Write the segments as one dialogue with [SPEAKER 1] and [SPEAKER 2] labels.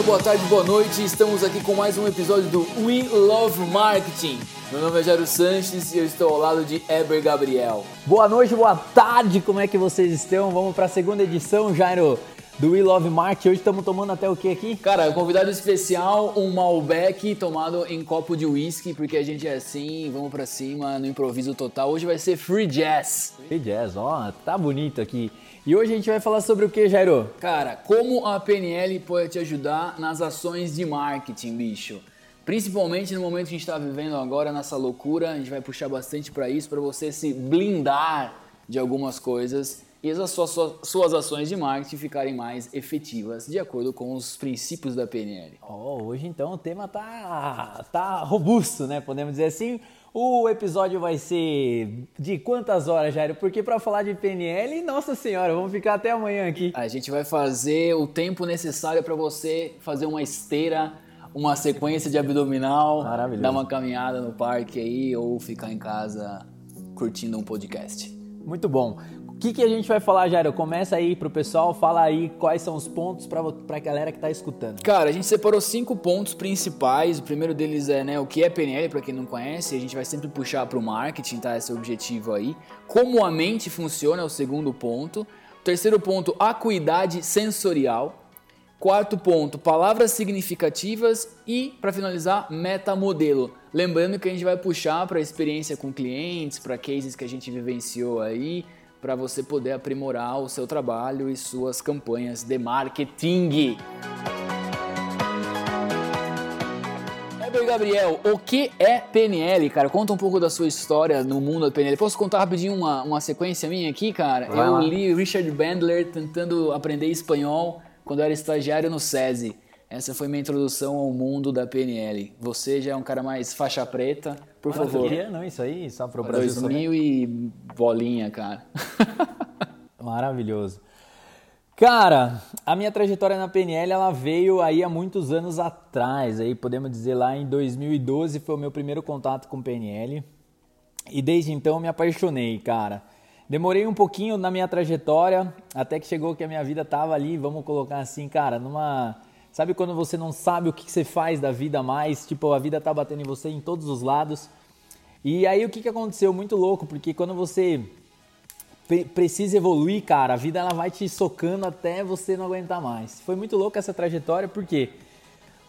[SPEAKER 1] Dia, boa tarde, boa noite. Estamos aqui com mais um episódio do We Love Marketing. Meu nome é Jairo Sanches e eu estou ao lado de Eber Gabriel.
[SPEAKER 2] Boa noite, boa tarde, como é que vocês estão? Vamos para a segunda edição, Jairo, do We Love Marketing. Hoje estamos tomando até o que aqui?
[SPEAKER 1] Cara, convidado especial, um Malbec tomado em copo de whisky, porque a gente é assim, vamos para cima, no improviso total. Hoje vai ser Free Jazz.
[SPEAKER 2] Free Jazz, ó, tá bonito aqui. E hoje a gente vai falar sobre o que, Jairo?
[SPEAKER 1] Cara, como a PNL pode te ajudar nas ações de marketing, bicho. Principalmente no momento que a gente está vivendo agora, nessa loucura, a gente vai puxar bastante para isso, para você se blindar de algumas coisas e as suas, suas ações de marketing ficarem mais efetivas, de acordo com os princípios da PNL.
[SPEAKER 2] Oh, hoje então o tema tá, tá robusto, né? Podemos dizer assim. O episódio vai ser de quantas horas, Jairo? Porque para falar de PNL, nossa senhora, vamos ficar até amanhã aqui.
[SPEAKER 1] A gente vai fazer o tempo necessário para você fazer uma esteira, uma sequência de abdominal, dar uma caminhada no parque aí ou ficar em casa curtindo um podcast.
[SPEAKER 2] Muito bom que, que a gente vai falar, Jairo? Começa aí pro pessoal, fala aí quais são os pontos para a galera que está escutando.
[SPEAKER 1] Cara, a gente separou cinco pontos principais. O primeiro deles é né, o que é PNL, para quem não conhece. A gente vai sempre puxar para o marketing, tá? Esse é o objetivo aí. Como a mente funciona é o segundo ponto. O terceiro ponto, acuidade sensorial. Quarto ponto, palavras significativas e, para finalizar, metamodelo. Lembrando que a gente vai puxar para experiência com clientes, para cases que a gente vivenciou aí, para você poder aprimorar o seu trabalho e suas campanhas de marketing. Weber Gabriel, o que é PNL, cara? Conta um pouco da sua história no mundo da PNL. Posso contar rapidinho uma, uma sequência minha aqui, cara? Vai eu lá. li Richard Bandler tentando aprender espanhol quando eu era estagiário no SESI. Essa foi minha introdução ao mundo da PNL. Você já é um cara mais faixa preta, por favor.
[SPEAKER 2] Queria, não, isso aí, só para o Brasil.
[SPEAKER 1] 2000 e bolinha, cara.
[SPEAKER 2] Maravilhoso. Cara, a minha trajetória na PNL ela veio aí há muitos anos atrás, aí podemos dizer lá em 2012 foi o meu primeiro contato com PNL. E desde então me apaixonei, cara. Demorei um pouquinho na minha trajetória, até que chegou que a minha vida tava ali, vamos colocar assim, cara, numa Sabe quando você não sabe o que você faz da vida mais? Tipo, a vida tá batendo em você em todos os lados. E aí o que, que aconteceu? Muito louco, porque quando você precisa evoluir, cara, a vida ela vai te socando até você não aguentar mais. Foi muito louco essa trajetória, por quê?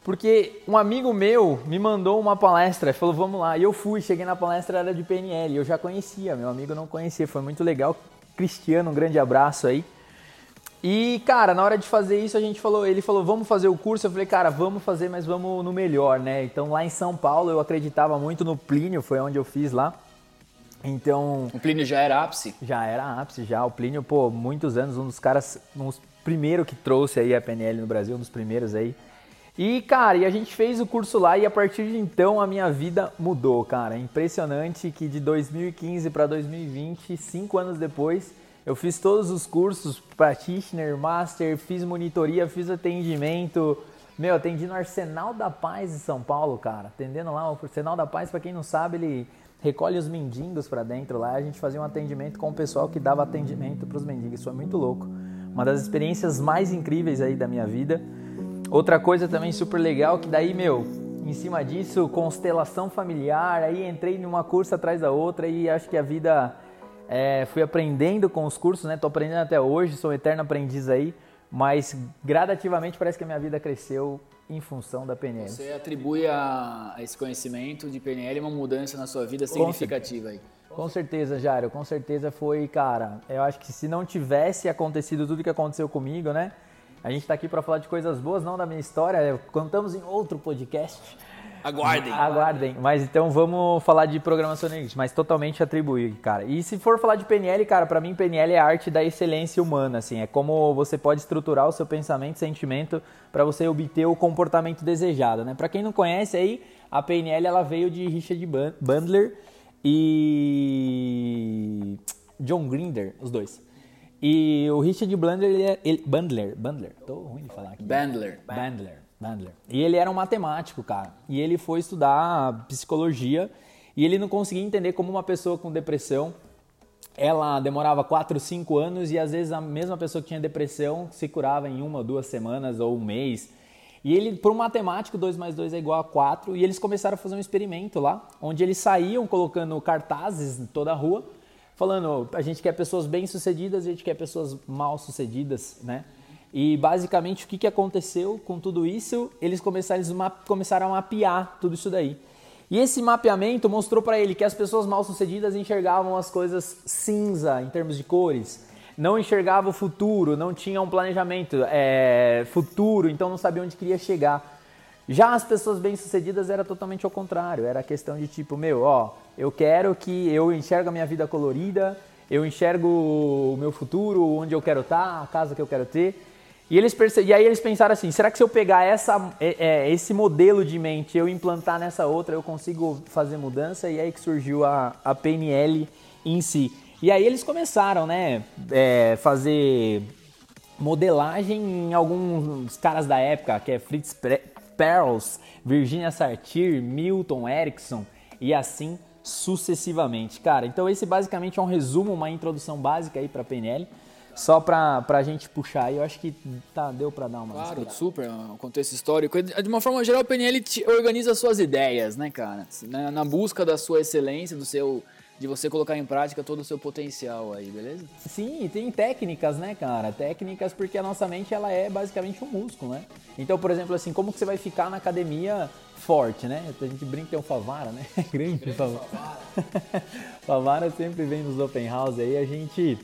[SPEAKER 2] Porque um amigo meu me mandou uma palestra, falou, vamos lá. E eu fui, cheguei na palestra, era de PNL. Eu já conhecia, meu amigo não conhecia, foi muito legal. Cristiano, um grande abraço aí. E, cara, na hora de fazer isso, a gente falou, ele falou, vamos fazer o curso. Eu falei, cara, vamos fazer, mas vamos no melhor, né? Então, lá em São Paulo, eu acreditava muito no Plínio, foi onde eu fiz lá. Então.
[SPEAKER 1] O Plínio já era ápice?
[SPEAKER 2] Já era ápice, já. O Plínio, pô, muitos anos, um dos caras, um dos primeiros que trouxe aí a PNL no Brasil, um dos primeiros aí. E, cara, e a gente fez o curso lá e a partir de então a minha vida mudou, cara. Impressionante que de 2015 para 2020, cinco anos depois, eu fiz todos os cursos, practitioner, master, fiz monitoria, fiz atendimento. Meu, atendi no Arsenal da Paz em São Paulo, cara. Atendendo lá, o Arsenal da Paz, para quem não sabe, ele recolhe os mendigos para dentro lá. A gente fazia um atendimento com o pessoal que dava atendimento para os mendigos. Isso foi muito louco. Uma das experiências mais incríveis aí da minha vida. Outra coisa também super legal, que daí, meu, em cima disso, constelação familiar, aí entrei numa curso atrás da outra e acho que a vida é, fui aprendendo com os cursos, né? Tô aprendendo até hoje, sou um eterno aprendiz aí, mas gradativamente parece que a minha vida cresceu em função da PNL.
[SPEAKER 1] Você atribui a, a esse conhecimento de PNL uma mudança na sua vida significativa aí?
[SPEAKER 2] Com certeza, Jairo, com certeza foi, cara. Eu acho que se não tivesse acontecido tudo que aconteceu comigo, né? A gente está aqui para falar de coisas boas, não da minha história. Contamos em outro podcast.
[SPEAKER 1] Aguardem.
[SPEAKER 2] Aguardem. Mas então vamos falar de programação linguística, mas totalmente atribuir, cara. E se for falar de PNL, cara, para mim PNL é a arte da excelência humana, assim, é como você pode estruturar o seu pensamento, sentimento para você obter o comportamento desejado, né? Para quem não conhece aí, a PNL ela veio de Richard Bandler e John Grinder, os dois. E o Richard Bandler, ele é, ele, Bandler, Bandler, tô ruim de falar aqui.
[SPEAKER 1] Bandler.
[SPEAKER 2] Bandler. Bandler. E ele era um matemático, cara. E ele foi estudar psicologia e ele não conseguia entender como uma pessoa com depressão ela demorava 4, 5 anos e às vezes a mesma pessoa que tinha depressão se curava em uma, duas semanas ou um mês. E ele, por um matemático, 2 mais 2 é igual a 4, e eles começaram a fazer um experimento lá, onde eles saíam colocando cartazes em toda a rua, falando, a gente quer pessoas bem-sucedidas, a gente quer pessoas mal-sucedidas, né? E basicamente o que, que aconteceu com tudo isso? Eles começaram, eles começaram a mapear tudo isso daí. E esse mapeamento mostrou para ele que as pessoas mal-sucedidas enxergavam as coisas cinza em termos de cores, não enxergavam o futuro, não tinham um planejamento é, futuro, então não sabiam onde queria chegar. Já as pessoas bem-sucedidas era totalmente ao contrário, era questão de tipo, meu, ó, eu quero que eu enxergue a minha vida colorida, eu enxergo o meu futuro, onde eu quero estar, a casa que eu quero ter. E, eles perce... e aí eles pensaram assim, será que se eu pegar essa, é, é, esse modelo de mente eu implantar nessa outra, eu consigo fazer mudança? E aí que surgiu a, a PNL em si. E aí eles começaram, né, é, fazer modelagem em alguns caras da época, que é Fritz Perls, Virginia Satir, Milton Erickson e assim sucessivamente. Cara, então esse basicamente é um resumo, uma introdução básica aí para PNL. Só pra, pra gente puxar aí, eu acho que tá, deu pra dar uma.
[SPEAKER 1] Claro, super, um contexto histórico. De uma forma geral, a PNL organiza suas ideias, né, cara? Na, na busca da sua excelência, do seu de você colocar em prática todo o seu potencial aí, beleza?
[SPEAKER 2] Sim, tem técnicas, né, cara? Técnicas porque a nossa mente ela é basicamente um músculo, né? Então, por exemplo, assim, como que você vai ficar na academia forte, né? A gente brinca que é um Favara, né? Grande, Grande Favara. Favara sempre vem nos open house aí, a gente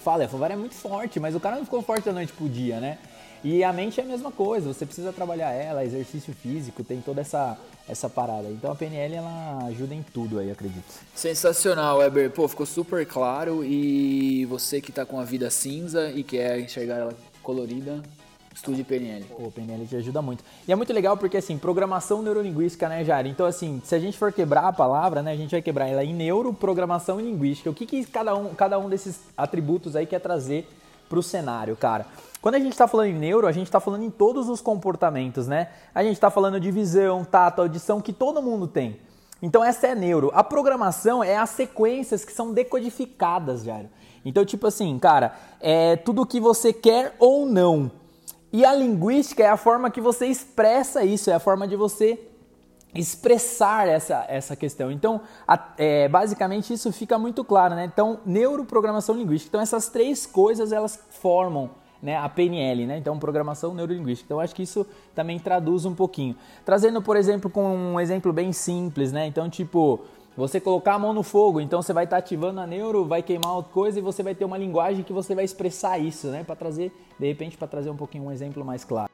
[SPEAKER 2] fala, a Favara é muito forte, mas o cara não ficou forte da noite pro dia, né? E a mente é a mesma coisa, você precisa trabalhar ela, exercício físico, tem toda essa essa parada. Então a PNL ela ajuda em tudo aí, acredito.
[SPEAKER 1] Sensacional, Weber. Pô, ficou super claro e você que tá com a vida cinza e quer enxergar ela colorida, estude PNL.
[SPEAKER 2] Pô, PNL te ajuda muito. E é muito legal porque assim, programação neurolinguística, né, Jari? Então assim, se a gente for quebrar a palavra, né, a gente vai quebrar ela em neuro, programação e linguística. O que que cada um, cada um desses atributos aí quer trazer para o cenário, cara? Quando a gente está falando em neuro, a gente está falando em todos os comportamentos, né? A gente está falando de visão, tato, audição, que todo mundo tem. Então essa é neuro. A programação é as sequências que são decodificadas, Jairo. Então, tipo assim, cara, é tudo que você quer ou não. E a linguística é a forma que você expressa isso, é a forma de você expressar essa, essa questão. Então, a, é, basicamente isso fica muito claro, né? Então, neuroprogramação linguística. Então, essas três coisas elas formam né, a PNL, né? Então, programação neurolinguística. Então, acho que isso também traduz um pouquinho. Trazendo, por exemplo, com um exemplo bem simples, né? Então, tipo, você colocar a mão no fogo, então você vai estar tá ativando a neuro, vai queimar outra coisa e você vai ter uma linguagem que você vai expressar isso, né? Para trazer, de repente, para trazer um pouquinho um exemplo mais claro.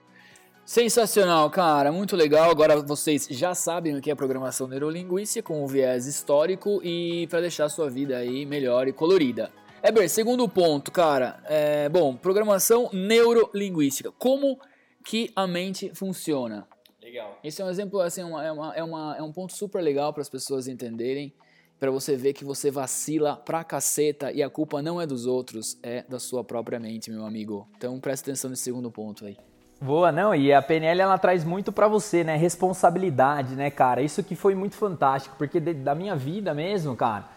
[SPEAKER 1] Sensacional, cara, muito legal. Agora vocês já sabem o que é programação neurolinguística com o viés histórico e para deixar a sua vida aí melhor e colorida. Eber, segundo ponto, cara. É, bom, programação neurolinguística. Como que a mente funciona?
[SPEAKER 2] Legal.
[SPEAKER 1] Esse é um exemplo, assim, uma, é, uma, é, uma, é um ponto super legal para as pessoas entenderem, para você ver que você vacila pra caceta e a culpa não é dos outros, é da sua própria mente, meu amigo. Então presta atenção nesse segundo ponto aí.
[SPEAKER 2] Boa, não, e a PNL ela traz muito para você, né? Responsabilidade, né, cara? Isso que foi muito fantástico, porque de, da minha vida mesmo, cara,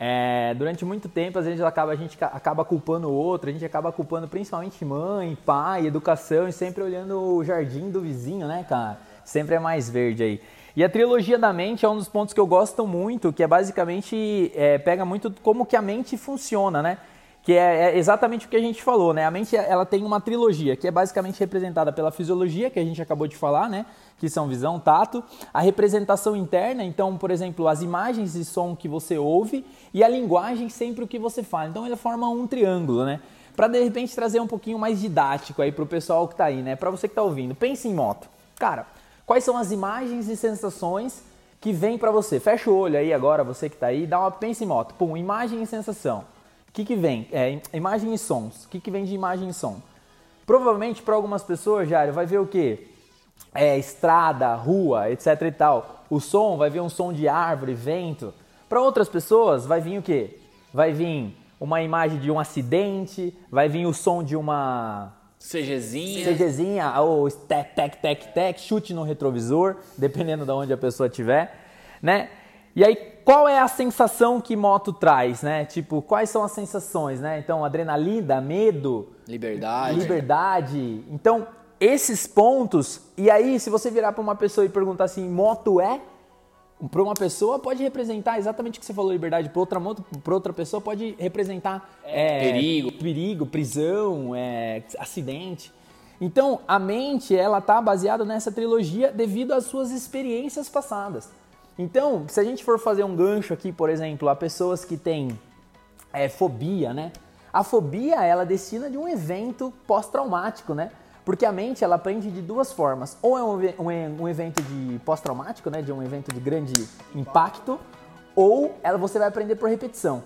[SPEAKER 2] é, durante muito tempo, às vezes acaba, a gente acaba culpando o outro, a gente acaba culpando principalmente mãe, pai, educação e sempre olhando o jardim do vizinho, né, cara? Sempre é mais verde aí. E a trilogia da mente é um dos pontos que eu gosto muito, que é basicamente é, pega muito como que a mente funciona, né? que é, é, exatamente o que a gente falou, né? A mente ela tem uma trilogia que é basicamente representada pela fisiologia que a gente acabou de falar, né? Que são visão, tato, a representação interna, então, por exemplo, as imagens e som que você ouve e a linguagem sempre o que você fala. Então, ele forma um triângulo, né? Para de repente trazer um pouquinho mais didático aí pro pessoal que tá aí, né? Para você que tá ouvindo, pense em moto. Cara, quais são as imagens e sensações que vem para você? Fecha o olho aí agora, você que tá aí, dá uma pense em moto. Pum, imagem e sensação que, que vem? É, imagem e sons. O que, que vem de imagem e som? Provavelmente para algumas pessoas, Jário, vai ver o quê? É, estrada, rua, etc e tal. O som vai vir um som de árvore, vento. Para outras pessoas vai vir o quê? Vai vir uma imagem de um acidente, vai vir o som de uma
[SPEAKER 1] CGzinha.
[SPEAKER 2] CGzinha, ou tec, tec, tec, tec, chute no retrovisor, dependendo de onde a pessoa estiver, né? E aí, qual é a sensação que moto traz, né? Tipo, quais são as sensações, né? Então, adrenalina, medo,
[SPEAKER 1] liberdade.
[SPEAKER 2] Liberdade. Então, esses pontos, e aí se você virar para uma pessoa e perguntar assim, moto é? Para uma pessoa pode representar exatamente o que você falou, liberdade. Para outra outra pessoa pode representar
[SPEAKER 1] é, perigo,
[SPEAKER 2] perigo, prisão, é, acidente. Então a mente ela tá baseada nessa trilogia devido às suas experiências passadas. Então, se a gente for fazer um gancho aqui, por exemplo, a pessoas que têm é, fobia, né? A fobia ela destina de um evento pós-traumático, né? Porque a mente ela aprende de duas formas. Ou é um, um, um evento de pós-traumático, né? De um evento de grande impacto, ou ela, você vai aprender por repetição.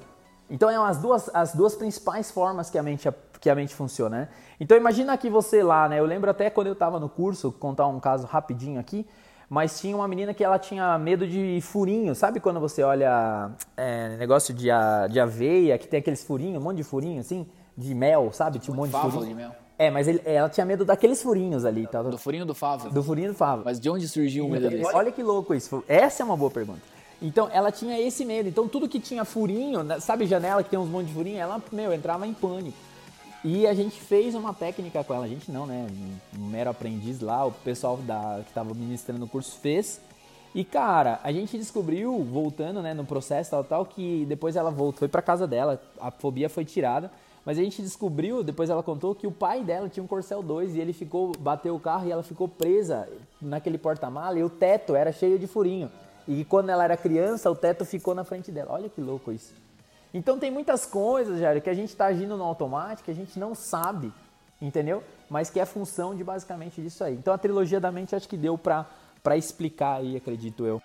[SPEAKER 2] Então, é as duas, as duas principais formas que a mente, que a mente funciona, né? Então, imagina que você lá, né? Eu lembro até quando eu estava no curso, contar um caso rapidinho aqui mas tinha uma menina que ela tinha medo de furinho. Sabe quando você olha é, negócio de, a, de aveia, que tem aqueles furinhos, um monte de furinho assim, de mel, sabe? Tinha um monte de furinho.
[SPEAKER 1] de mel.
[SPEAKER 2] É, mas ele, ela tinha medo daqueles furinhos ali. Tá?
[SPEAKER 1] Do furinho do favo.
[SPEAKER 2] Do furinho do favo.
[SPEAKER 1] Mas de onde surgiu o medo desse?
[SPEAKER 2] Olha que louco isso. Essa é uma boa pergunta. Então, ela tinha esse medo. Então, tudo que tinha furinho, né, sabe janela que tem uns monte de furinho, ela, meu, entrava em pânico. E a gente fez uma técnica com ela. A gente não, né? Um mero aprendiz lá, o pessoal da, que estava ministrando o curso fez. E cara, a gente descobriu, voltando né, no processo tal, tal, que depois ela voltou, foi pra casa dela, a fobia foi tirada. Mas a gente descobriu, depois ela contou, que o pai dela tinha um Corcel 2 e ele ficou, bateu o carro e ela ficou presa naquele porta-mala e o teto era cheio de furinho. E quando ela era criança, o teto ficou na frente dela. Olha que louco isso. Então tem muitas coisas, Jair, que a gente está agindo no automático, a gente não sabe, entendeu? Mas que é função de basicamente disso aí. Então a trilogia da mente acho que deu para explicar aí, acredito eu.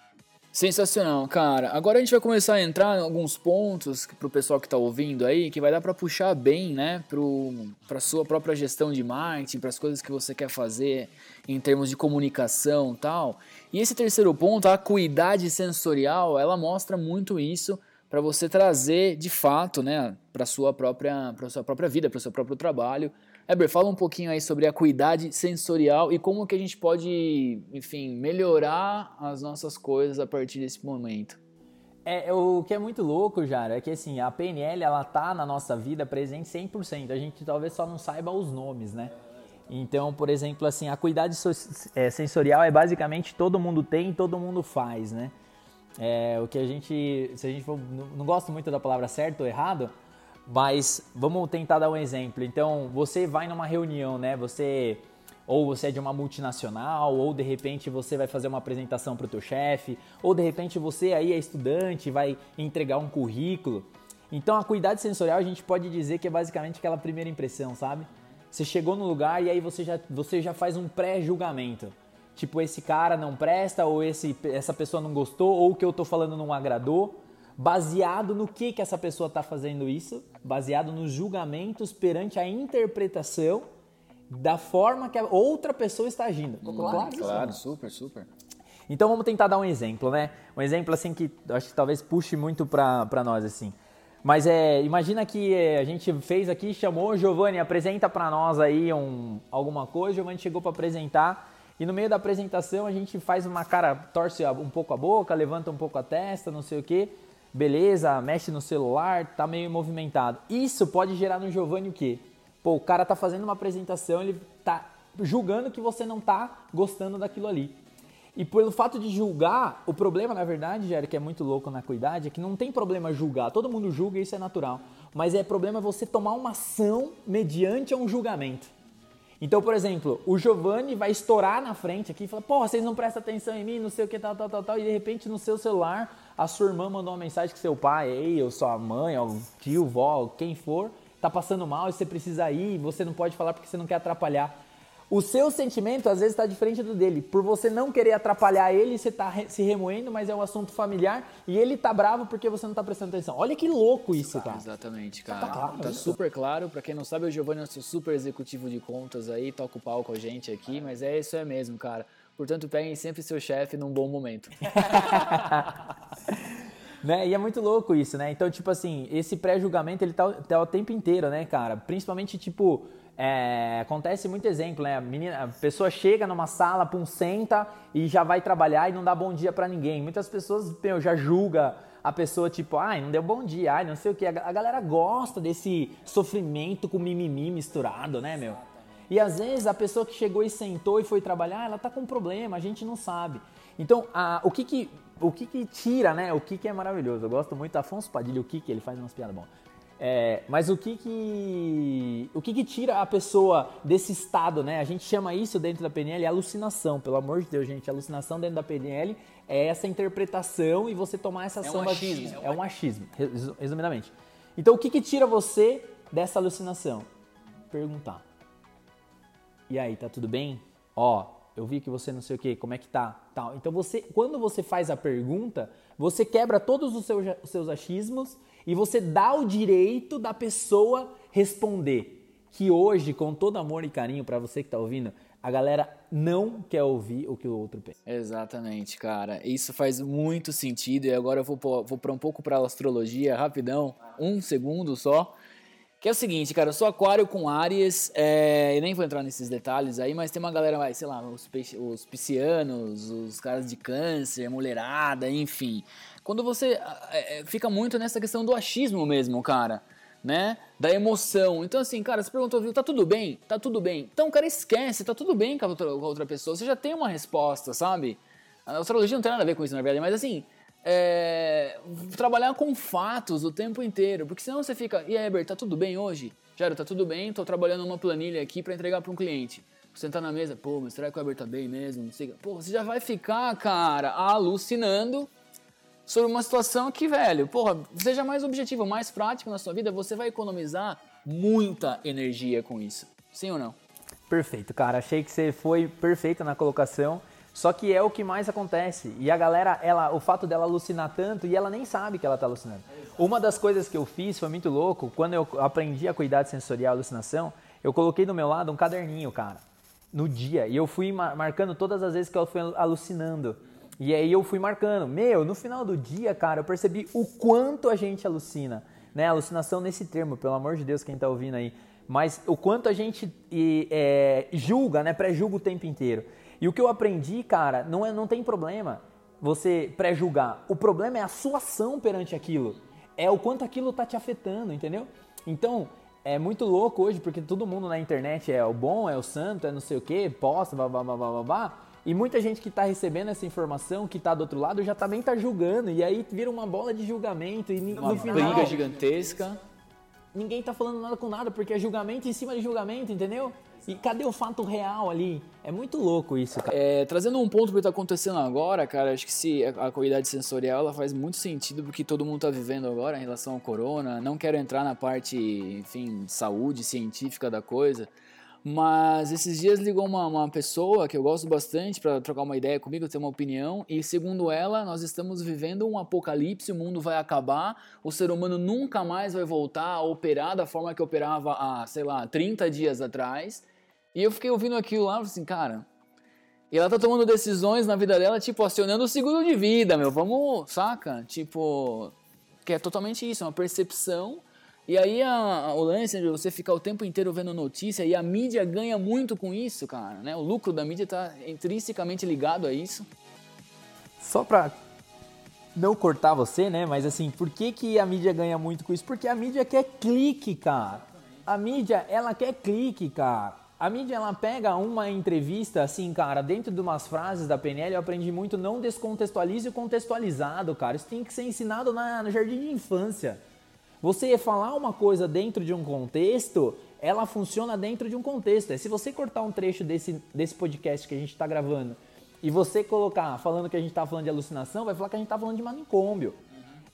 [SPEAKER 1] Sensacional, cara. Agora a gente vai começar a entrar em alguns pontos pro pessoal que tá ouvindo aí, que vai dar para puxar bem, né, pro para sua própria gestão de marketing, para as coisas que você quer fazer em termos de comunicação, tal. E esse terceiro ponto, a acuidade sensorial, ela mostra muito isso para você trazer de fato, né, para sua própria para sua própria vida, para o seu próprio trabalho, Eber, fala um pouquinho aí sobre a acuidade sensorial e como que a gente pode, enfim, melhorar as nossas coisas a partir desse momento.
[SPEAKER 2] É, o que é muito louco, Jara, é que assim, a PNL ela tá na nossa vida presente 100%. A gente talvez só não saiba os nomes, né? Então, por exemplo, assim, a acuidade é, sensorial é basicamente todo mundo tem, todo mundo faz, né? É, o que a gente, se a gente for, não gosta muito da palavra certo ou errado, mas vamos tentar dar um exemplo. Então, você vai numa reunião, né? Você ou você é de uma multinacional, ou de repente você vai fazer uma apresentação para o teu chefe, ou de repente você aí é estudante, vai entregar um currículo. Então, a cuidado sensorial a gente pode dizer que é basicamente aquela primeira impressão, sabe? Você chegou no lugar e aí você já, você já faz um pré-julgamento. Tipo, esse cara não presta, ou esse, essa pessoa não gostou, ou o que eu tô falando não agradou baseado no que, que essa pessoa está fazendo isso, baseado nos julgamentos perante a interpretação da forma que a outra pessoa está agindo.
[SPEAKER 1] Hum, claro, claro, super, super.
[SPEAKER 2] Então vamos tentar dar um exemplo, né? Um exemplo assim que acho que talvez puxe muito para nós assim. Mas é, imagina que é, a gente fez aqui, chamou Giovanni, apresenta para nós aí um, alguma coisa, Giovanni chegou para apresentar e no meio da apresentação a gente faz uma cara, torce um pouco a boca, levanta um pouco a testa, não sei o quê beleza, mexe no celular, tá meio movimentado. Isso pode gerar no Giovanni o quê? Pô, o cara tá fazendo uma apresentação, ele tá julgando que você não tá gostando daquilo ali. E pelo fato de julgar, o problema, na verdade, Jair, que é muito louco na cuidade, é que não tem problema julgar. Todo mundo julga isso é natural. Mas é problema você tomar uma ação mediante um julgamento. Então, por exemplo, o Giovanni vai estourar na frente aqui e falar, porra, vocês não prestam atenção em mim, não sei o que, tal, tal, tal, tal, e de repente no seu celular a sua irmã mandou uma mensagem que seu pai, ei, ou sua mãe, ou tio, vó, quem for, tá passando mal e você precisa ir, você não pode falar porque você não quer atrapalhar. O seu sentimento às vezes está diferente do dele. Por você não querer atrapalhar ele, você está se remoendo, mas é um assunto familiar e ele tá bravo porque você não está prestando atenção. Olha que louco isso, tá?
[SPEAKER 1] Exatamente, cara. Tá, claro, tá super claro. Para quem não sabe, o Giovanni é nosso super executivo de contas aí, toca o pau com a gente aqui, mas é isso é mesmo, cara. Portanto, peguem sempre seu chefe num bom momento.
[SPEAKER 2] né? E é muito louco isso, né? Então, tipo assim, esse pré-julgamento ele tá, tá, o tempo inteiro, né, cara? Principalmente, tipo, é, acontece muito exemplo, né? A, menina, a pessoa chega numa sala, pum, senta e já vai trabalhar e não dá bom dia para ninguém. Muitas pessoas, meu, já julga a pessoa, tipo, ai, não deu bom dia, ai, não sei o que. A, galera gosta desse sofrimento com mimimi misturado, né, meu? E às vezes a pessoa que chegou e sentou e foi trabalhar, ela tá com problema, a gente não sabe. Então, a, o que que o que que tira, né? O que que é maravilhoso. Eu gosto muito Afonso Padilha, o que que ele faz umas piadas boas. É, mas o que que, o que que tira a pessoa desse estado, né? A gente chama isso dentro da PNL alucinação, pelo amor de Deus, gente. Alucinação dentro da PNL é essa interpretação e você tomar essa ação.
[SPEAKER 1] É um achismo.
[SPEAKER 2] É um achismo, resumidamente. Então, o que que tira você dessa alucinação? Perguntar. E aí, tá tudo bem? Ó, eu vi que você não sei o que, como é que tá? Tal. Então, você, quando você faz a pergunta, você quebra todos os seus, os seus achismos e você dá o direito da pessoa responder. Que hoje, com todo amor e carinho para você que está ouvindo, a galera não quer ouvir o que o outro pensa.
[SPEAKER 1] Exatamente, cara. Isso faz muito sentido. E agora eu vou, vou para um pouco para astrologia, rapidão, um segundo só. Que é o seguinte, cara, eu sou aquário com Áries, é, eu nem vou entrar nesses detalhes aí, mas tem uma galera, vai, sei lá, os, os piscianos, os caras de câncer, mulherada, enfim. Quando você é, fica muito nessa questão do achismo mesmo, cara, né? Da emoção. Então, assim, cara, você perguntou, viu, tá tudo bem? Tá tudo bem. Então, cara, esquece, tá tudo bem com a outra, com a outra pessoa. Você já tem uma resposta, sabe? A astrologia não tem nada a ver com isso, na verdade, mas assim, é, trabalhar com fatos o tempo inteiro, porque senão você fica, e aí, Heber, tá tudo bem hoje? Jairo, tá tudo bem, tô trabalhando uma planilha aqui para entregar para um cliente. Tá na mesa, pô, mas será que o Heber tá bem mesmo? Não sei. Pô, você já vai ficar, cara, alucinando sobre uma situação que, velho, porra, seja mais objetivo, mais prático na sua vida, você vai economizar muita energia com isso. Sim ou não?
[SPEAKER 2] Perfeito, cara. Achei que você foi perfeita na colocação. Só que é o que mais acontece. E a galera, ela, o fato dela alucinar tanto e ela nem sabe que ela está alucinando. Uma das coisas que eu fiz foi muito louco. Quando eu aprendi a cuidar de sensorial alucinação, eu coloquei do meu lado um caderninho, cara, no dia. E eu fui marcando todas as vezes que eu fui alucinando. E aí eu fui marcando. Meu, no final do dia, cara, eu percebi o quanto a gente alucina. Né? Alucinação nesse termo, pelo amor de Deus, quem tá ouvindo aí. Mas o quanto a gente é, julga, né? Pré-julga o tempo inteiro. E o que eu aprendi, cara, não, é, não tem problema você pré-julgar. O problema é a sua ação perante aquilo. É o quanto aquilo tá te afetando, entendeu? Então, é muito louco hoje, porque todo mundo na internet é o bom, é o santo, é não sei o que, posta, blá, blá, blá, blá, blá, blá. E muita gente que está recebendo essa informação, que está do outro lado, já também está julgando. E aí vira uma bola de julgamento. E
[SPEAKER 1] uma no final. briga gigantesca.
[SPEAKER 2] Ninguém está falando nada com nada, porque é julgamento em cima de julgamento, entendeu? E cadê o fato real ali? É muito louco isso, cara.
[SPEAKER 1] É, trazendo um ponto que está acontecendo agora, cara, acho que se a, a qualidade sensorial ela faz muito sentido porque todo mundo está vivendo agora em relação ao corona. Não quero entrar na parte, enfim, de saúde científica da coisa. Mas esses dias ligou uma, uma pessoa que eu gosto bastante para trocar uma ideia comigo, ter uma opinião, e segundo ela, nós estamos vivendo um apocalipse, o mundo vai acabar, o ser humano nunca mais vai voltar a operar da forma que operava há, sei lá, 30 dias atrás. E eu fiquei ouvindo aquilo lá assim, cara, e ela tá tomando decisões na vida dela, tipo, acionando o seguro de vida, meu, vamos, saca? Tipo, que é totalmente isso, é uma percepção e aí a, o lance de você ficar o tempo inteiro vendo notícia e a mídia ganha muito com isso, cara, né? O lucro da mídia está intrinsecamente ligado a isso.
[SPEAKER 2] Só pra não cortar você, né? Mas assim, por que, que a mídia ganha muito com isso? Porque a mídia quer clique, cara. A mídia, ela quer clique, cara. A mídia, ela pega uma entrevista, assim, cara, dentro de umas frases da PNL, eu aprendi muito, não descontextualize o contextualizado, cara. Isso tem que ser ensinado na, no jardim de infância. Você falar uma coisa dentro de um contexto, ela funciona dentro de um contexto. É se você cortar um trecho desse, desse podcast que a gente está gravando e você colocar falando que a gente está falando de alucinação, vai falar que a gente está falando de manicômio.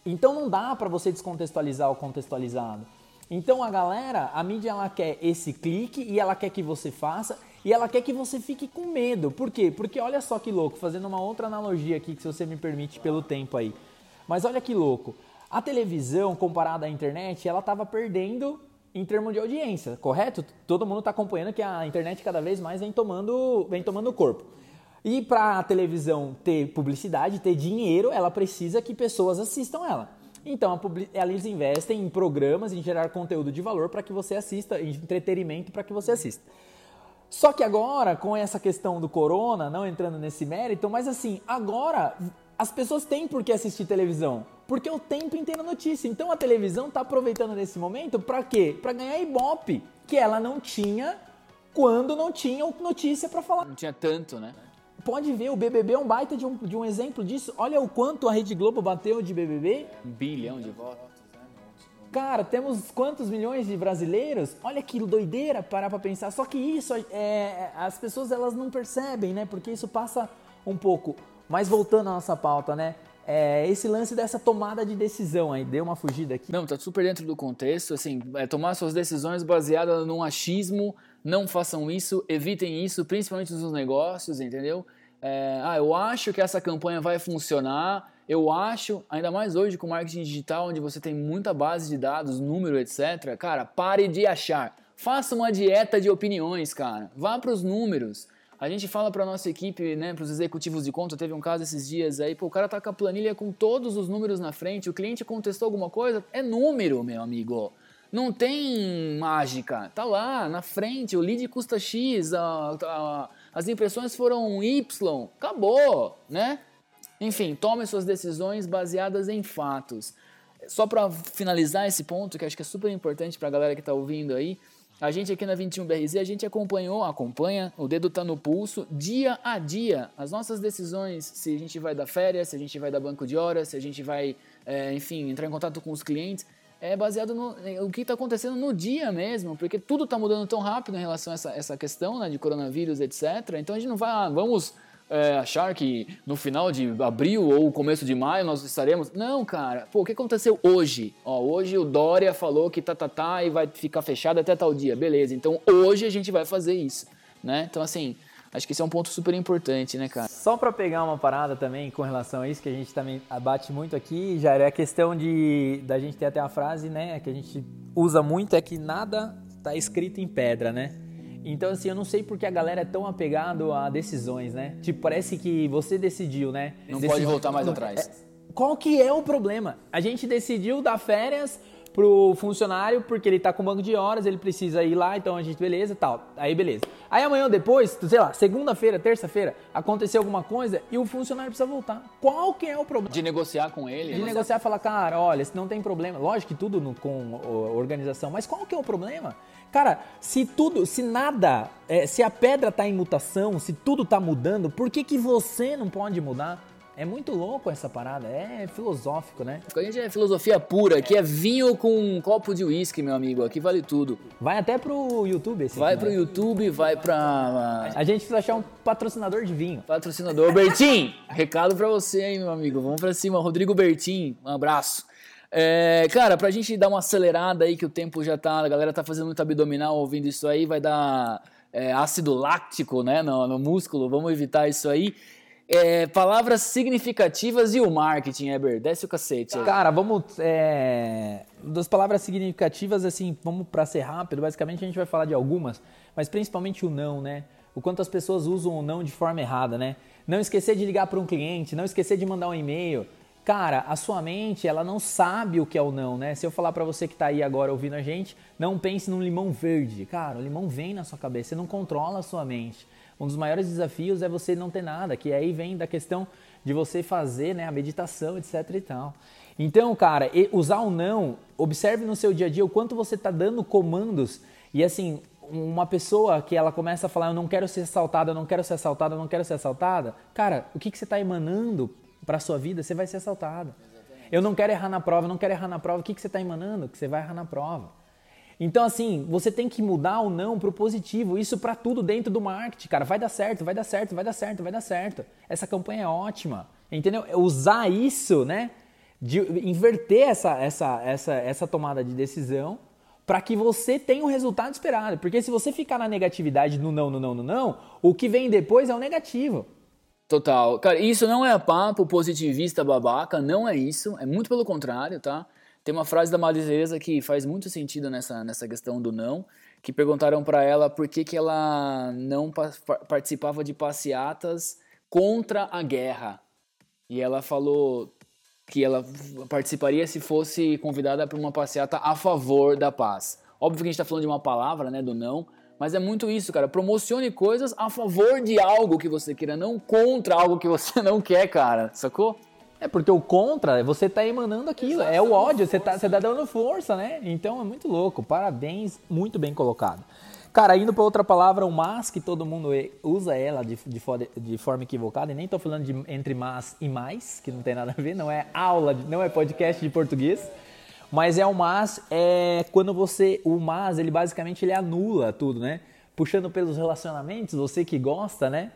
[SPEAKER 2] Então não dá para você descontextualizar o contextualizado. Então a galera, a mídia ela quer esse clique e ela quer que você faça e ela quer que você fique com medo. Por quê? Porque olha só que louco, fazendo uma outra analogia aqui que se você me permite pelo tempo aí. Mas olha que louco. A televisão, comparada à internet, ela estava perdendo em termos de audiência, correto? Todo mundo está acompanhando que a internet cada vez mais vem tomando, vem tomando corpo. E para a televisão ter publicidade, ter dinheiro, ela precisa que pessoas assistam ela. Então, eles investem em programas, em gerar conteúdo de valor para que você assista, em entretenimento para que você assista. Só que agora, com essa questão do corona, não entrando nesse mérito, mas assim, agora as pessoas têm por que assistir televisão, porque o tempo inteiro é notícia. Então a televisão está aproveitando nesse momento para quê? Para ganhar ibope, que ela não tinha quando não tinham notícia para falar.
[SPEAKER 1] Não tinha tanto, né?
[SPEAKER 2] Pode ver, o BBB é um baita de um, de um exemplo disso. Olha o quanto a Rede Globo bateu de BBB.
[SPEAKER 1] Um bilhão de votos.
[SPEAKER 2] Cara, temos quantos milhões de brasileiros? Olha que doideira parar pra pensar. Só que isso, é, as pessoas elas não percebem, né? Porque isso passa um pouco. Mas voltando à nossa pauta, né? É, esse lance dessa tomada de decisão aí, deu uma fugida aqui.
[SPEAKER 1] Não, tá super dentro do contexto, assim, é tomar suas decisões baseadas num achismo, não façam isso, evitem isso, principalmente nos negócios, entendeu? É, ah, eu acho que essa campanha vai funcionar, eu acho, ainda mais hoje com marketing digital, onde você tem muita base de dados, número, etc. Cara, pare de achar. Faça uma dieta de opiniões, cara. Vá para os números. A gente fala para nossa equipe, né, para os executivos de conta, teve um caso esses dias aí, pô, o cara tá com a planilha com todos os números na frente, o cliente contestou alguma coisa, é número, meu amigo. Não tem mágica, tá lá na frente, o lead custa X, a, a, as impressões foram Y, acabou, né? Enfim, tome suas decisões baseadas em fatos. Só para finalizar esse ponto, que acho que é super importante para a galera que está ouvindo aí, a gente aqui na 21BRZ, a gente acompanhou, acompanha, o dedo tá no pulso, dia a dia. As nossas decisões, se a gente vai dar férias, se a gente vai dar banco de horas, se a gente vai, é, enfim, entrar em contato com os clientes, é baseado no o que está acontecendo no dia mesmo, porque tudo está mudando tão rápido em relação a essa, essa questão né, de coronavírus, etc. Então a gente não vai, ah, vamos é, achar que no final de abril ou começo de maio nós estaremos. Não, cara. Pô, o que aconteceu hoje? Ó, hoje o Dória falou que tá, tá, tá e vai ficar fechado até tal dia. Beleza, então hoje a gente vai fazer isso, né? Então, assim, acho que esse é um ponto super importante, né, cara?
[SPEAKER 2] Só para pegar uma parada também com relação a isso, que a gente também abate muito aqui, já é a questão de da gente ter até a frase, né, que a gente usa muito, é que nada tá escrito em pedra, né? Então, assim, eu não sei porque a galera é tão apegado a decisões, né? Tipo, parece que você decidiu, né?
[SPEAKER 1] Não pode voltar mais atrás. É...
[SPEAKER 2] Qual que é o problema? A gente decidiu dar férias pro funcionário porque ele tá com banco de horas, ele precisa ir lá, então a gente, beleza, tal. Aí, beleza. Aí amanhã depois, sei lá, segunda-feira, terça-feira, aconteceu alguma coisa e o funcionário precisa voltar. Qual que é o problema?
[SPEAKER 1] De negociar com ele.
[SPEAKER 2] De negociar e falar, cara, olha, se não tem problema. Lógico que tudo no, com organização, mas qual que é o problema? Cara, se tudo, se nada, é, se a pedra está em mutação, se tudo está mudando, por que, que você não pode mudar? É muito louco essa parada, é filosófico, né?
[SPEAKER 1] A gente é filosofia pura, aqui é vinho com um copo de uísque, meu amigo, aqui vale tudo.
[SPEAKER 2] Vai até pro YouTube esse
[SPEAKER 1] Vai aqui, pro né? YouTube, vai pra...
[SPEAKER 2] A gente precisa achar um patrocinador de vinho.
[SPEAKER 1] Patrocinador. Bertim, recado pra você aí, meu amigo, vamos pra cima. Rodrigo Bertim, um abraço. É, cara, pra gente dar uma acelerada aí, que o tempo já tá. A galera tá fazendo muito abdominal ouvindo isso aí, vai dar é, ácido láctico né, no, no, músculo, vamos evitar isso aí. É, palavras significativas e o marketing, Eber, desce o cacete. Aí.
[SPEAKER 2] Cara, vamos. É, das palavras significativas, assim, vamos para ser rápido, basicamente a gente vai falar de algumas, mas principalmente o não, né? O quanto as pessoas usam o não de forma errada, né? Não esquecer de ligar para um cliente, não esquecer de mandar um e-mail. Cara, a sua mente, ela não sabe o que é o não, né? Se eu falar para você que tá aí agora ouvindo a gente, não pense num limão verde. Cara, o limão vem na sua cabeça, você não controla a sua mente. Um dos maiores desafios é você não ter nada, que aí vem da questão de você fazer, né, a meditação, etc e tal. Então, cara, usar o não, observe no seu dia a dia o quanto você tá dando comandos e assim, uma pessoa que ela começa a falar, eu não quero ser assaltada, eu não quero ser assaltada, eu não quero ser assaltada, cara, o que, que você está emanando para sua vida, você vai ser assaltado. Eu não quero errar na prova, não quero errar na prova. O que, que você está emanando? Que você vai errar na prova. Então, assim, você tem que mudar o não para o positivo. Isso para tudo dentro do marketing, cara. Vai dar certo, vai dar certo, vai dar certo, vai dar certo. Essa campanha é ótima. Entendeu? Usar isso, né? De inverter essa, essa, essa, essa tomada de decisão para que você tenha o resultado esperado. Porque se você ficar na negatividade, no não, no não, no não, o que vem depois é o negativo.
[SPEAKER 1] Total. Cara, isso não é papo positivista babaca, não é isso. É muito pelo contrário, tá? Tem uma frase da Teresa que faz muito sentido nessa, nessa questão do não, que perguntaram para ela por que, que ela não pa participava de passeatas contra a guerra. E ela falou que ela participaria se fosse convidada para uma passeata a favor da paz. Óbvio que a gente está falando de uma palavra, né, do não, mas é muito isso, cara. Promocione coisas a favor de algo que você queira, não contra algo que você não quer, cara. Sacou?
[SPEAKER 2] É porque o contra, você tá emanando aquilo, Exato, é o ódio, você tá, você tá dando força, né? Então é muito louco. Parabéns, muito bem colocado. Cara, indo para outra palavra, o mas, que todo mundo usa ela de, de, de, forma equivocada, e nem tô falando de entre mas e mais, que não tem nada a ver, não é aula, não é podcast de português. Mas é o mas, é quando você. O mas, ele basicamente ele anula tudo, né? Puxando pelos relacionamentos, você que gosta, né?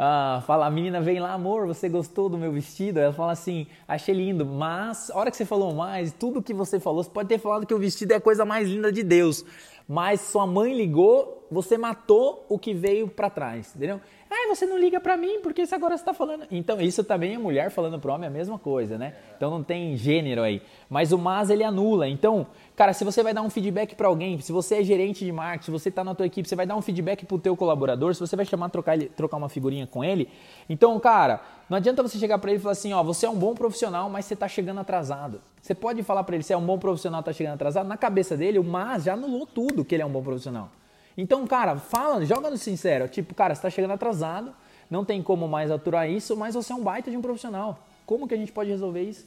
[SPEAKER 2] Ah, fala, a menina vem lá, amor, você gostou do meu vestido? Ela fala assim, achei lindo, mas a hora que você falou mais, tudo que você falou, você pode ter falado que o vestido é a coisa mais linda de Deus, mas sua mãe ligou, você matou o que veio para trás, entendeu? Ah, você não liga para mim porque isso agora está falando. Então, isso também é mulher falando pro homem a mesma coisa, né? Então não tem gênero aí. Mas o mas ele anula. Então, cara, se você vai dar um feedback para alguém, se você é gerente de marketing, se você está na tua equipe, você vai dar um feedback pro teu colaborador, se você vai chamar trocar ele, trocar uma figurinha com ele, então, cara, não adianta você chegar para ele e falar assim, ó, você é um bom profissional, mas você está chegando atrasado. Você pode falar para ele, você é um bom profissional, está chegando atrasado. Na cabeça dele, o mas já anulou tudo que ele é um bom profissional. Então, cara, fala, joga no sincero. Tipo, cara, você está chegando atrasado, não tem como mais aturar isso, mas você é um baita de um profissional. Como que a gente pode resolver isso?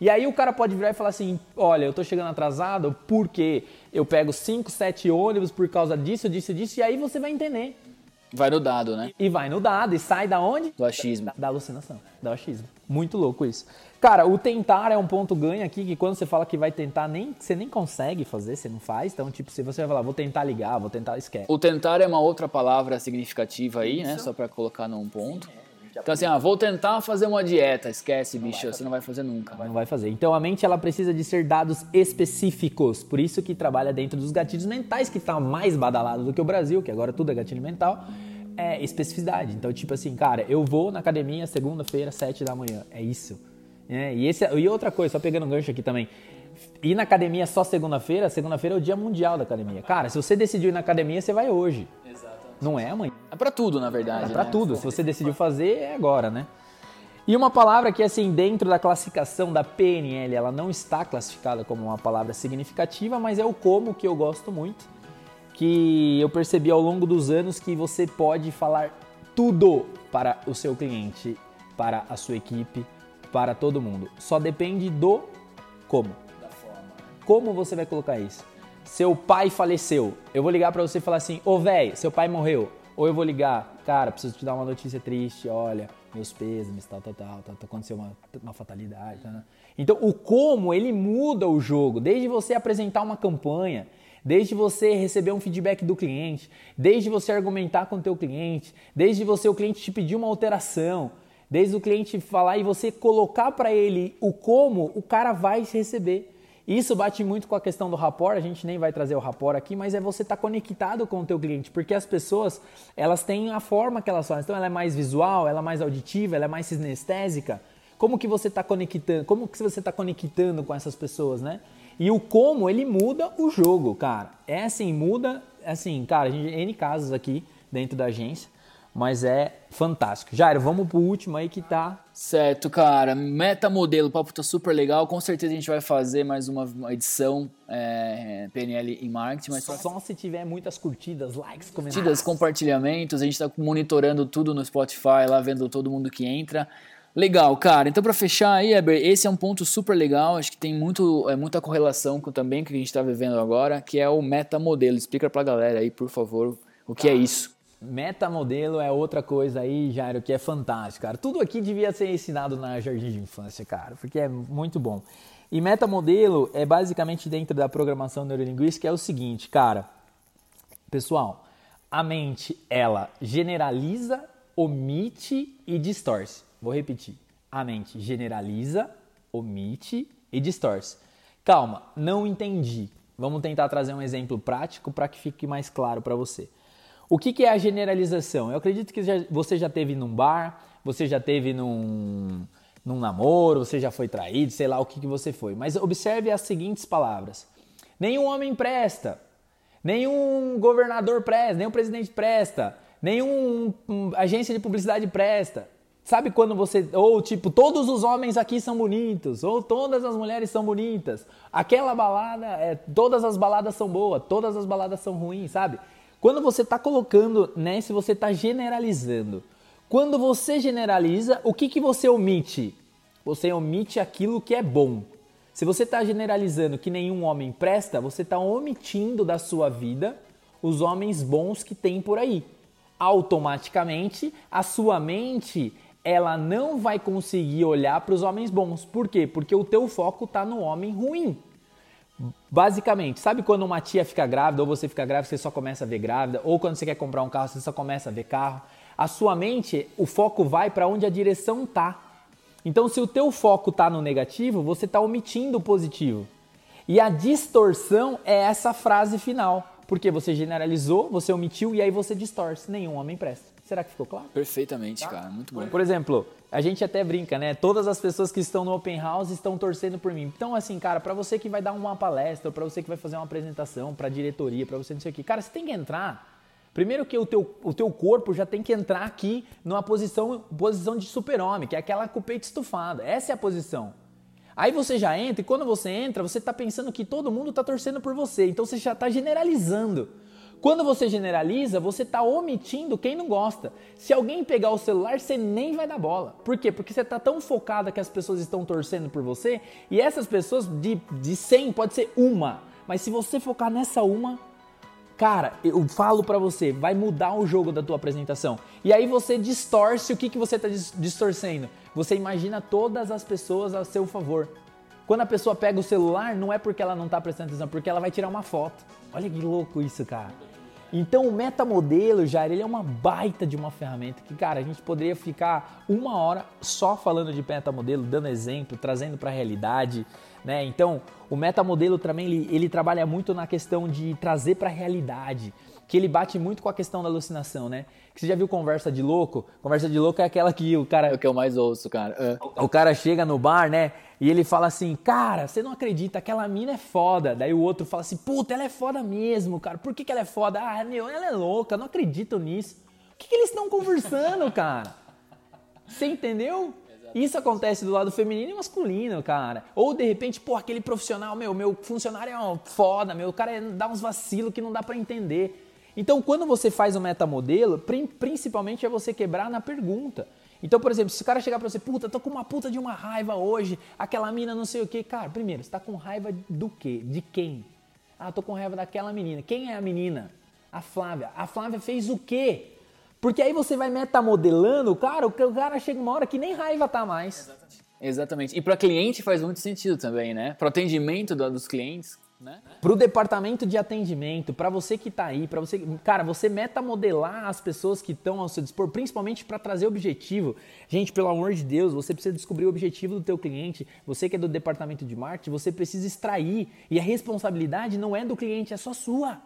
[SPEAKER 2] E aí o cara pode virar e falar assim, olha, eu tô chegando atrasado porque eu pego 5, 7 ônibus por causa disso, disso, disso, e aí você vai entender.
[SPEAKER 1] Vai no dado, né?
[SPEAKER 2] E vai no dado, e sai da onde?
[SPEAKER 1] Do achismo.
[SPEAKER 2] Da, da alucinação, do achismo. Muito louco isso. Cara, o tentar é um ponto ganho aqui, que quando você fala que vai tentar, nem, você nem consegue fazer, você não faz. Então, tipo, se você vai falar, vou tentar ligar, vou tentar, esquece.
[SPEAKER 1] O tentar é uma outra palavra significativa aí, né? Só para colocar num ponto. Então assim, ah, vou tentar fazer uma dieta. Esquece, bicho, você não vai fazer nunca.
[SPEAKER 2] Não vai fazer. Então a mente ela precisa de ser dados específicos. Por isso que trabalha dentro dos gatilhos mentais, que está mais badalado do que o Brasil, que agora tudo é gatilho mental. É especificidade. Então, tipo assim, cara, eu vou na academia segunda-feira, sete da manhã. É isso. É, e, esse, e outra coisa, só pegando um gancho aqui também. Ir na academia só segunda-feira, segunda-feira é o dia mundial da academia. Cara, se você decidiu ir na academia, você vai hoje. Exatamente. Não é amanhã.
[SPEAKER 1] É pra tudo, na verdade.
[SPEAKER 2] É pra né? tudo. Se você decidiu fazer, é agora, né? E uma palavra que, assim, dentro da classificação da PNL, ela não está classificada como uma palavra significativa, mas é o como que eu gosto muito. Que eu percebi ao longo dos anos que você pode falar tudo para o seu cliente, para a sua equipe, para todo mundo. Só depende do como. Da forma. Como você vai colocar isso? Seu pai faleceu. Eu vou ligar para você e falar assim: "Ô, velho, seu pai morreu". Ou eu vou ligar: "Cara, preciso te dar uma notícia triste, olha, meus me tal, tal, tal, tal, aconteceu uma, uma fatalidade". Tá, né? Então, o como, ele muda o jogo. Desde você apresentar uma campanha, desde você receber um feedback do cliente, desde você argumentar com o teu cliente, desde você o cliente te pedir uma alteração, Desde o cliente falar e você colocar para ele o como, o cara vai receber. Isso bate muito com a questão do rapport, a gente nem vai trazer o rapport aqui, mas é você estar tá conectado com o teu cliente, porque as pessoas, elas têm a forma que elas fazem. Então ela é mais visual, ela é mais auditiva, ela é mais sinestésica. Como que você está conectando? Como que você está conectando com essas pessoas, né? E o como, ele muda o jogo, cara. É assim, muda, assim, cara, a gente N casos aqui dentro da agência mas é fantástico. Jairo, vamos pro último aí que tá.
[SPEAKER 1] Certo, cara. Meta modelo, o papo tá super legal. Com certeza a gente vai fazer mais uma, edição é, PNL em marketing. Mas
[SPEAKER 2] só, só se tiver muitas curtidas, likes, comentários.
[SPEAKER 1] Curtidas, compartilhamentos. A gente tá monitorando tudo no Spotify, lá vendo todo mundo que entra. Legal, cara. Então, para fechar aí, Eber, esse é um ponto super legal. Acho que tem muito, é, muita correlação com também o que a gente está vivendo agora, que é o meta modelo. Explica pra galera aí, por favor, o que é isso.
[SPEAKER 2] Metamodelo é outra coisa aí, Jairo, que é fantástico, cara. Tudo aqui devia ser ensinado na jardim de infância, cara, porque é muito bom. E metamodelo é basicamente dentro da programação neurolinguística é o seguinte, cara. Pessoal, a mente ela generaliza, omite e distorce. Vou repetir. A mente generaliza, omite e distorce. Calma, não entendi. Vamos tentar trazer um exemplo prático para que fique mais claro para você. O que, que é a generalização? Eu acredito que já, você já teve num bar, você já teve num, num namoro, você já foi traído, sei lá o que, que você foi. Mas observe as seguintes palavras: nenhum homem presta, nenhum governador presta, nenhum presidente presta, nenhum um, agência de publicidade presta. Sabe quando você. Ou tipo, todos os homens aqui são bonitos, ou todas as mulheres são bonitas. Aquela balada, é, todas as baladas são boas, todas as baladas são ruins, sabe? Quando você está colocando, né, se você está generalizando. Quando você generaliza, o que, que você omite? Você omite aquilo que é bom. Se você está generalizando que nenhum homem presta, você está omitindo da sua vida os homens bons que tem por aí. Automaticamente, a sua mente ela não vai conseguir olhar para os homens bons. Por quê? Porque o teu foco está no homem ruim. Basicamente, sabe quando uma tia fica grávida ou você fica grávida, você só começa a ver grávida, ou quando você quer comprar um carro, você só começa a ver carro. A sua mente, o foco vai para onde a direção tá. Então, se o teu foco tá no negativo, você está omitindo o positivo. E a distorção é essa frase final, porque você generalizou, você omitiu e aí você distorce. Nenhum homem presta. Será que ficou claro?
[SPEAKER 1] Perfeitamente, tá? cara. Muito bom.
[SPEAKER 2] Por exemplo, a gente até brinca, né? Todas as pessoas que estão no open house estão torcendo por mim. Então, assim, cara, para você que vai dar uma palestra, para você que vai fazer uma apresentação, para diretoria, para você não sei o quê, cara, você tem que entrar. Primeiro que o teu, o teu corpo já tem que entrar aqui numa posição, posição de super-homem, que é aquela com o peito estufado. Essa é a posição. Aí você já entra e quando você entra, você está pensando que todo mundo está torcendo por você. Então você já está generalizando. Quando você generaliza, você está omitindo quem não gosta. Se alguém pegar o celular, você nem vai dar bola. Por quê? Porque você está tão focada que as pessoas estão torcendo por você e essas pessoas de, de 100 pode ser uma. Mas se você focar nessa uma, cara, eu falo para você, vai mudar o jogo da tua apresentação. E aí você distorce o que, que você está distorcendo. Você imagina todas as pessoas a seu favor. Quando a pessoa pega o celular, não é porque ela não está prestando atenção, é porque ela vai tirar uma foto. Olha que louco isso, cara. Então o metamodelo, Jair, ele é uma baita de uma ferramenta que, cara, a gente poderia ficar uma hora só falando de metamodelo, dando exemplo, trazendo para a realidade, né? Então o metamodelo também ele, ele trabalha muito na questão de trazer para a realidade, que ele bate muito com a questão da alucinação, né? Que você já viu conversa de louco? Conversa de louco é aquela que o cara.
[SPEAKER 1] É o que eu mais ouço, cara. É.
[SPEAKER 2] O cara chega no bar, né? E ele fala assim, cara, você não acredita, aquela mina é foda. Daí o outro fala assim, puta, ela é foda mesmo, cara. Por que, que ela é foda? Ah, meu, ela é louca, não acredito nisso. O que, que eles estão conversando, cara? Você entendeu? Isso acontece do lado feminino e masculino, cara. Ou de repente, pô, aquele profissional, meu, meu funcionário é uma foda, meu, o cara é, dá uns vacilos que não dá para entender. Então, quando você faz um metamodelo, principalmente é você quebrar na pergunta. Então, por exemplo, se o cara chegar pra você, puta, tô com uma puta de uma raiva hoje, aquela mina não sei o que, cara, primeiro, você tá com raiva do quê? De quem? Ah, tô com raiva daquela menina. Quem é a menina? A Flávia. A Flávia fez o quê? Porque aí você vai metamodelando, cara, o cara chega uma hora que nem raiva tá mais.
[SPEAKER 1] Exatamente. Exatamente. E para cliente faz muito sentido também, né? Para atendimento dos clientes, né?
[SPEAKER 2] Para o departamento de atendimento, para você que está aí, para você, cara, você metamodelar as pessoas que estão ao seu dispor, principalmente para trazer objetivo. Gente, pelo amor de Deus, você precisa descobrir o objetivo do teu cliente. Você que é do departamento de marketing, você precisa extrair e a responsabilidade não é do cliente, é só sua.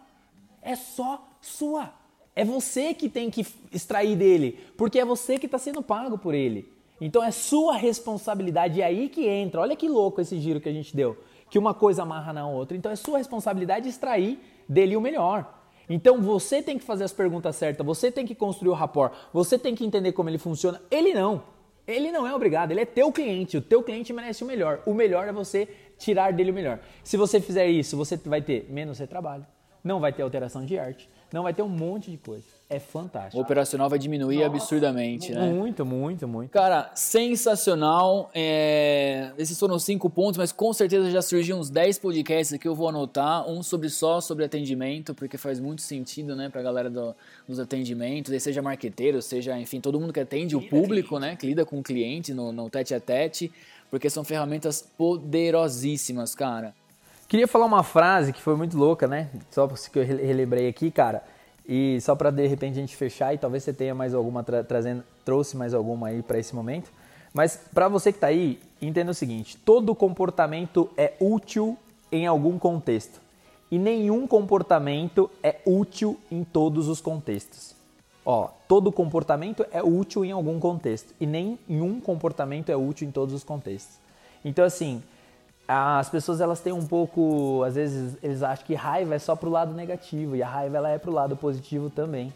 [SPEAKER 2] É só sua. É você que tem que extrair dele, porque é você que está sendo pago por ele. Então é sua responsabilidade. E é aí que entra. Olha que louco esse giro que a gente deu que uma coisa amarra na outra. Então é sua responsabilidade extrair dele o melhor. Então você tem que fazer as perguntas certas, você tem que construir o rapport, você tem que entender como ele funciona. Ele não. Ele não é obrigado, ele é teu cliente. O teu cliente merece o melhor. O melhor é você tirar dele o melhor. Se você fizer isso, você vai ter menos retrabalho, não vai ter alteração de arte, não vai ter um monte de coisa é fantástico.
[SPEAKER 1] O operacional vai diminuir Nossa, absurdamente,
[SPEAKER 2] muito,
[SPEAKER 1] né?
[SPEAKER 2] Muito, muito, muito.
[SPEAKER 1] Cara, sensacional. É... Esses foram cinco pontos, mas com certeza já surgiu uns 10 podcasts que eu vou anotar. Um sobre só sobre atendimento, porque faz muito sentido, né, pra galera do, dos atendimentos, seja marqueteiro, seja, enfim, todo mundo que atende que o público, cliente. né, que lida com o cliente no, no tete a tete, porque são ferramentas poderosíssimas, cara.
[SPEAKER 2] Queria falar uma frase que foi muito louca, né? Só que eu relembrei aqui, cara e só para de repente a gente fechar e talvez você tenha mais alguma tra trazendo, trouxe mais alguma aí para esse momento. Mas para você que está aí, entenda o seguinte: todo comportamento é útil em algum contexto e nenhum comportamento é útil em todos os contextos. Ó, todo comportamento é útil em algum contexto e nenhum comportamento é útil em todos os contextos. Então assim, as pessoas elas têm um pouco, às vezes eles acham que raiva é só pro lado negativo e a raiva ela é pro lado positivo também.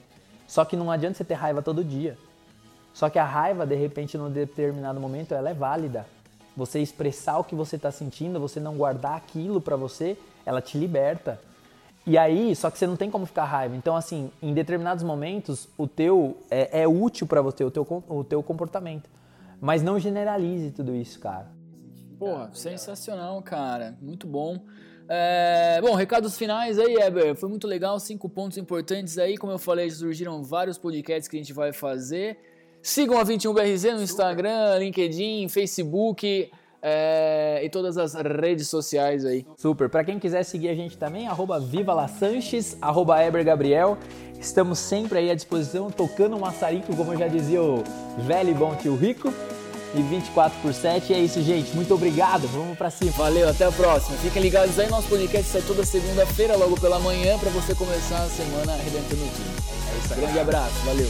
[SPEAKER 2] Só que não adianta você ter raiva todo dia. Só que a raiva, de repente, num determinado momento, ela é válida. Você expressar o que você está sentindo, você não guardar aquilo para você, ela te liberta. E aí, só que você não tem como ficar raiva. Então, assim, em determinados momentos, o teu é, é útil para você, o teu, o teu comportamento. Mas não generalize tudo isso, cara.
[SPEAKER 1] Porra, sensacional, cara. Muito bom. É, bom, recados finais aí, Eber. Foi muito legal, cinco pontos importantes aí. Como eu falei, surgiram vários podcasts que a gente vai fazer. Sigam a 21BRZ no Instagram, LinkedIn, Facebook é, e todas as redes sociais aí.
[SPEAKER 2] Super. Para quem quiser seguir a gente também, arroba Viva La Sanches, arroba Eber Gabriel. Estamos sempre aí à disposição, tocando um maçarico, como já dizia o velho e bom tio Rico e 24 por 7. E é isso, gente. Muito obrigado. Vamos para cima.
[SPEAKER 1] Valeu, até a próxima. Fiquem ligados aí, nosso podcast sai toda segunda-feira, logo pela manhã, para você começar a semana arrebentando o time. É isso aí. Grande abraço, valeu.